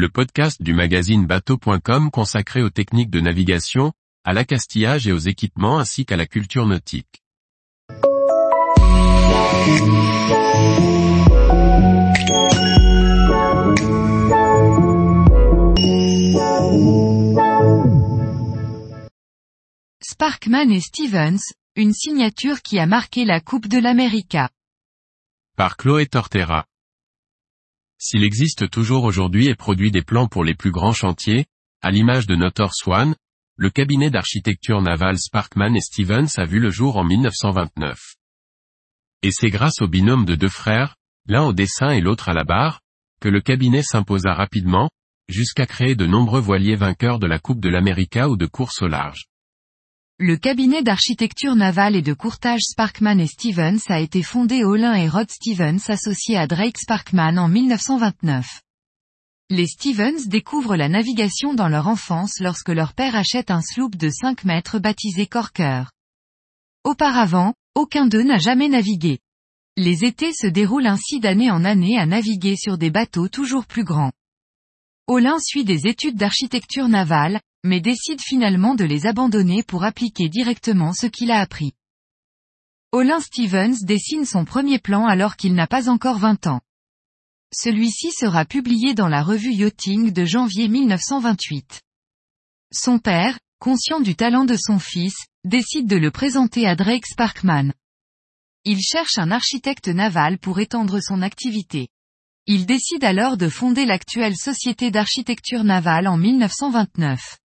le podcast du magazine bateau.com consacré aux techniques de navigation, à l'accastillage et aux équipements ainsi qu'à la culture nautique. Sparkman et Stevens, une signature qui a marqué la Coupe de l'América. Par Chloé Tortera. S'il existe toujours aujourd'hui et produit des plans pour les plus grands chantiers, à l'image de Notor Swan, le cabinet d'architecture navale Sparkman et Stevens a vu le jour en 1929. Et c'est grâce au binôme de deux frères, l'un au dessin et l'autre à la barre, que le cabinet s'imposa rapidement, jusqu'à créer de nombreux voiliers vainqueurs de la Coupe de l'América ou de course au large. Le cabinet d'architecture navale et de courtage Sparkman et Stevens a été fondé Olin et Rod Stevens associés à Drake Sparkman en 1929. Les Stevens découvrent la navigation dans leur enfance lorsque leur père achète un sloop de 5 mètres baptisé Corker. Auparavant, aucun d'eux n'a jamais navigué. Les étés se déroulent ainsi d'année en année à naviguer sur des bateaux toujours plus grands. Olin suit des études d'architecture navale, mais décide finalement de les abandonner pour appliquer directement ce qu'il a appris. Olin Stevens dessine son premier plan alors qu'il n'a pas encore 20 ans. Celui-ci sera publié dans la revue Yachting de janvier 1928. Son père, conscient du talent de son fils, décide de le présenter à Drake Sparkman. Il cherche un architecte naval pour étendre son activité. Il décide alors de fonder l'actuelle Société d'architecture navale en 1929.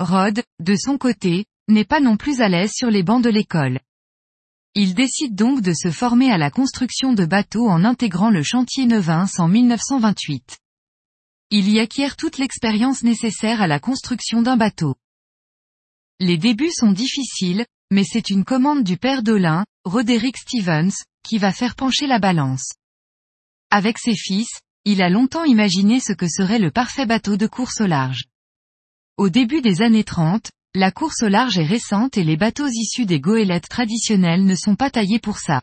Rod, de son côté, n'est pas non plus à l'aise sur les bancs de l'école. Il décide donc de se former à la construction de bateaux en intégrant le chantier Neuvins en 1928. Il y acquiert toute l'expérience nécessaire à la construction d'un bateau. Les débuts sont difficiles, mais c'est une commande du père d'Olin, Roderick Stevens, qui va faire pencher la balance. Avec ses fils, il a longtemps imaginé ce que serait le parfait bateau de course au large. Au début des années 30, la course au large est récente et les bateaux issus des goélettes traditionnelles ne sont pas taillés pour ça.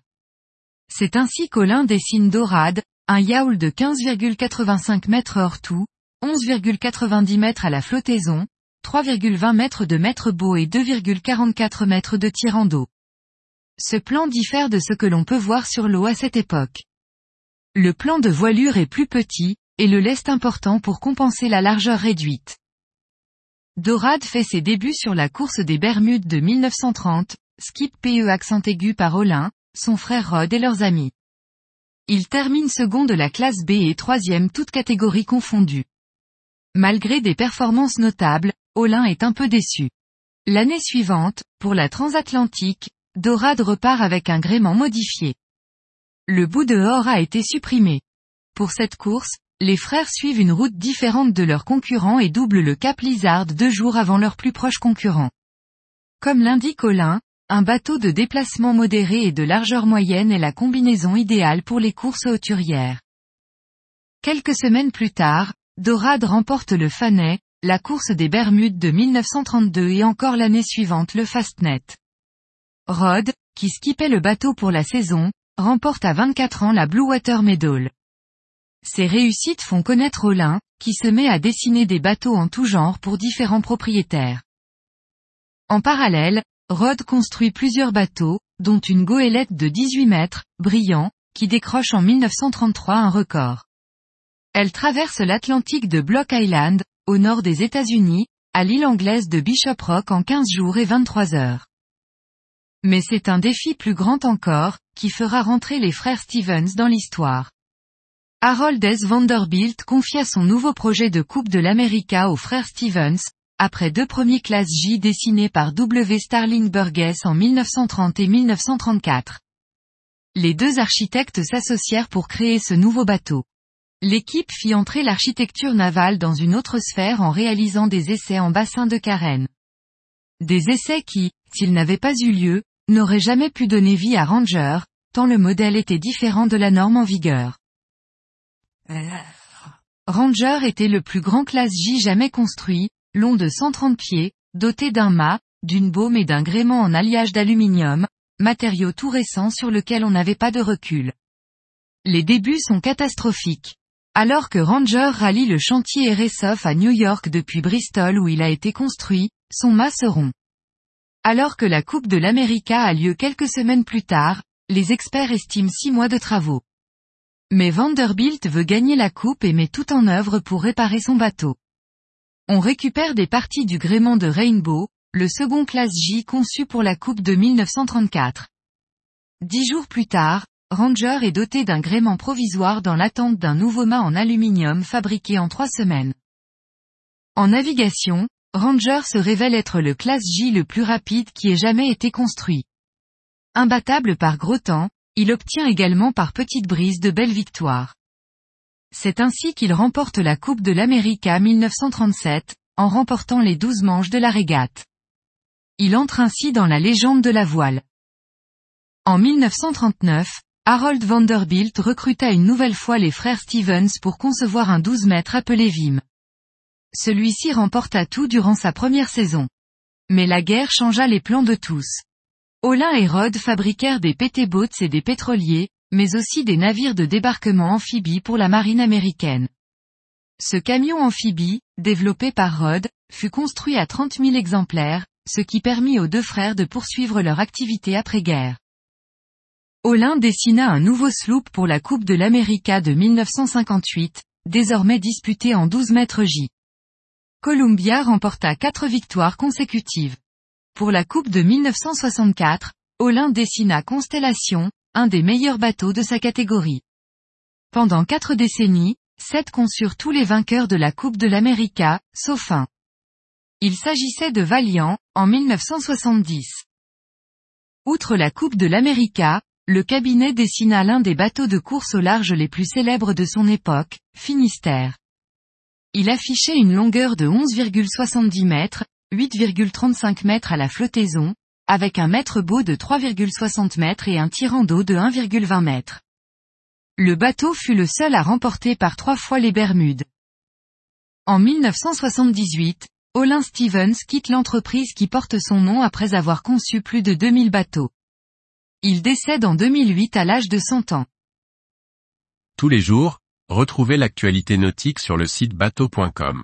C'est ainsi qu'Olin dessine Dorade, un yaoul de 15,85 mètres hors tout, 11,90 mètres à la flottaison, 3,20 mètres de mètre beau et 2,44 mètres de tirant d'eau. Ce plan diffère de ce que l'on peut voir sur l'eau à cette époque. Le plan de voilure est plus petit, et le lest important pour compenser la largeur réduite. Dorade fait ses débuts sur la course des Bermudes de 1930, skip PE accent aigu par Olin, son frère Rod et leurs amis. Il termine second de la classe B et troisième toutes catégories confondues. Malgré des performances notables, Olin est un peu déçu. L'année suivante, pour la transatlantique, Dorade repart avec un gréement modifié. Le bout de or a été supprimé. Pour cette course, les frères suivent une route différente de leurs concurrents et doublent le Cap Lizard deux jours avant leur plus proche concurrent. Comme l'indique Olin, un bateau de déplacement modéré et de largeur moyenne est la combinaison idéale pour les courses hauturières. Quelques semaines plus tard, Dorade remporte le Fanet, la course des Bermudes de 1932 et encore l'année suivante le Fastnet. Rod, qui skippait le bateau pour la saison, remporte à 24 ans la Blue Water Medal. Ces réussites font connaître Olin, qui se met à dessiner des bateaux en tout genre pour différents propriétaires. En parallèle, Rod construit plusieurs bateaux, dont une goélette de 18 mètres, brillant, qui décroche en 1933 un record. Elle traverse l'Atlantique de Block Island, au nord des États-Unis, à l'île anglaise de Bishop Rock en 15 jours et 23 heures. Mais c'est un défi plus grand encore, qui fera rentrer les frères Stevens dans l'histoire. Harold S. Vanderbilt confia son nouveau projet de Coupe de l'América aux frères Stevens, après deux premiers classes J dessinés par W. Starling Burgess en 1930 et 1934. Les deux architectes s'associèrent pour créer ce nouveau bateau. L'équipe fit entrer l'architecture navale dans une autre sphère en réalisant des essais en bassin de carène. Des essais qui, s'ils n'avaient pas eu lieu, n'auraient jamais pu donner vie à Ranger, tant le modèle était différent de la norme en vigueur. Ranger était le plus grand classe J jamais construit, long de 130 pieds, doté d'un mât, d'une baume et d'un gréement en alliage d'aluminium, matériau tout récent sur lequel on n'avait pas de recul. Les débuts sont catastrophiques. Alors que Ranger rallie le chantier RSOF à New York depuis Bristol où il a été construit, son mât se rompt. Alors que la Coupe de l'América a lieu quelques semaines plus tard, les experts estiment six mois de travaux. Mais Vanderbilt veut gagner la coupe et met tout en œuvre pour réparer son bateau. On récupère des parties du gréement de Rainbow, le second classe J conçu pour la coupe de 1934. Dix jours plus tard, Ranger est doté d'un gréement provisoire dans l'attente d'un nouveau mât en aluminium fabriqué en trois semaines. En navigation, Ranger se révèle être le classe J le plus rapide qui ait jamais été construit. Imbattable par gros temps, il obtient également par petites brises de belles victoires. C'est ainsi qu'il remporte la Coupe de l'América 1937, en remportant les douze manches de la régate. Il entre ainsi dans la légende de la voile. En 1939, Harold Vanderbilt recruta une nouvelle fois les frères Stevens pour concevoir un 12 mètres appelé Vim. Celui-ci remporta tout durant sa première saison. Mais la guerre changea les plans de tous. Olin et Rod fabriquèrent des PT-boats et des pétroliers, mais aussi des navires de débarquement amphibie pour la marine américaine. Ce camion amphibie, développé par Rod, fut construit à 30 000 exemplaires, ce qui permit aux deux frères de poursuivre leur activité après-guerre. Olin dessina un nouveau sloop pour la Coupe de l'América de 1958, désormais disputée en 12 mètres J. Columbia remporta quatre victoires consécutives. Pour la Coupe de 1964, Olin dessina Constellation, un des meilleurs bateaux de sa catégorie. Pendant quatre décennies, sept conçurent tous les vainqueurs de la Coupe de l'América, sauf un. Il s'agissait de Valiant, en 1970. Outre la Coupe de l'América, le cabinet dessina l'un des bateaux de course au large les plus célèbres de son époque, Finistère. Il affichait une longueur de 11,70 mètres, 8,35 mètres à la flottaison, avec un mètre beau de 3,60 mètres et un tirant d'eau de 1,20 mètres. Le bateau fut le seul à remporter par trois fois les Bermudes. En 1978, Olin Stevens quitte l'entreprise qui porte son nom après avoir conçu plus de 2000 bateaux. Il décède en 2008 à l'âge de 100 ans. Tous les jours, retrouvez l'actualité nautique sur le site bateau.com.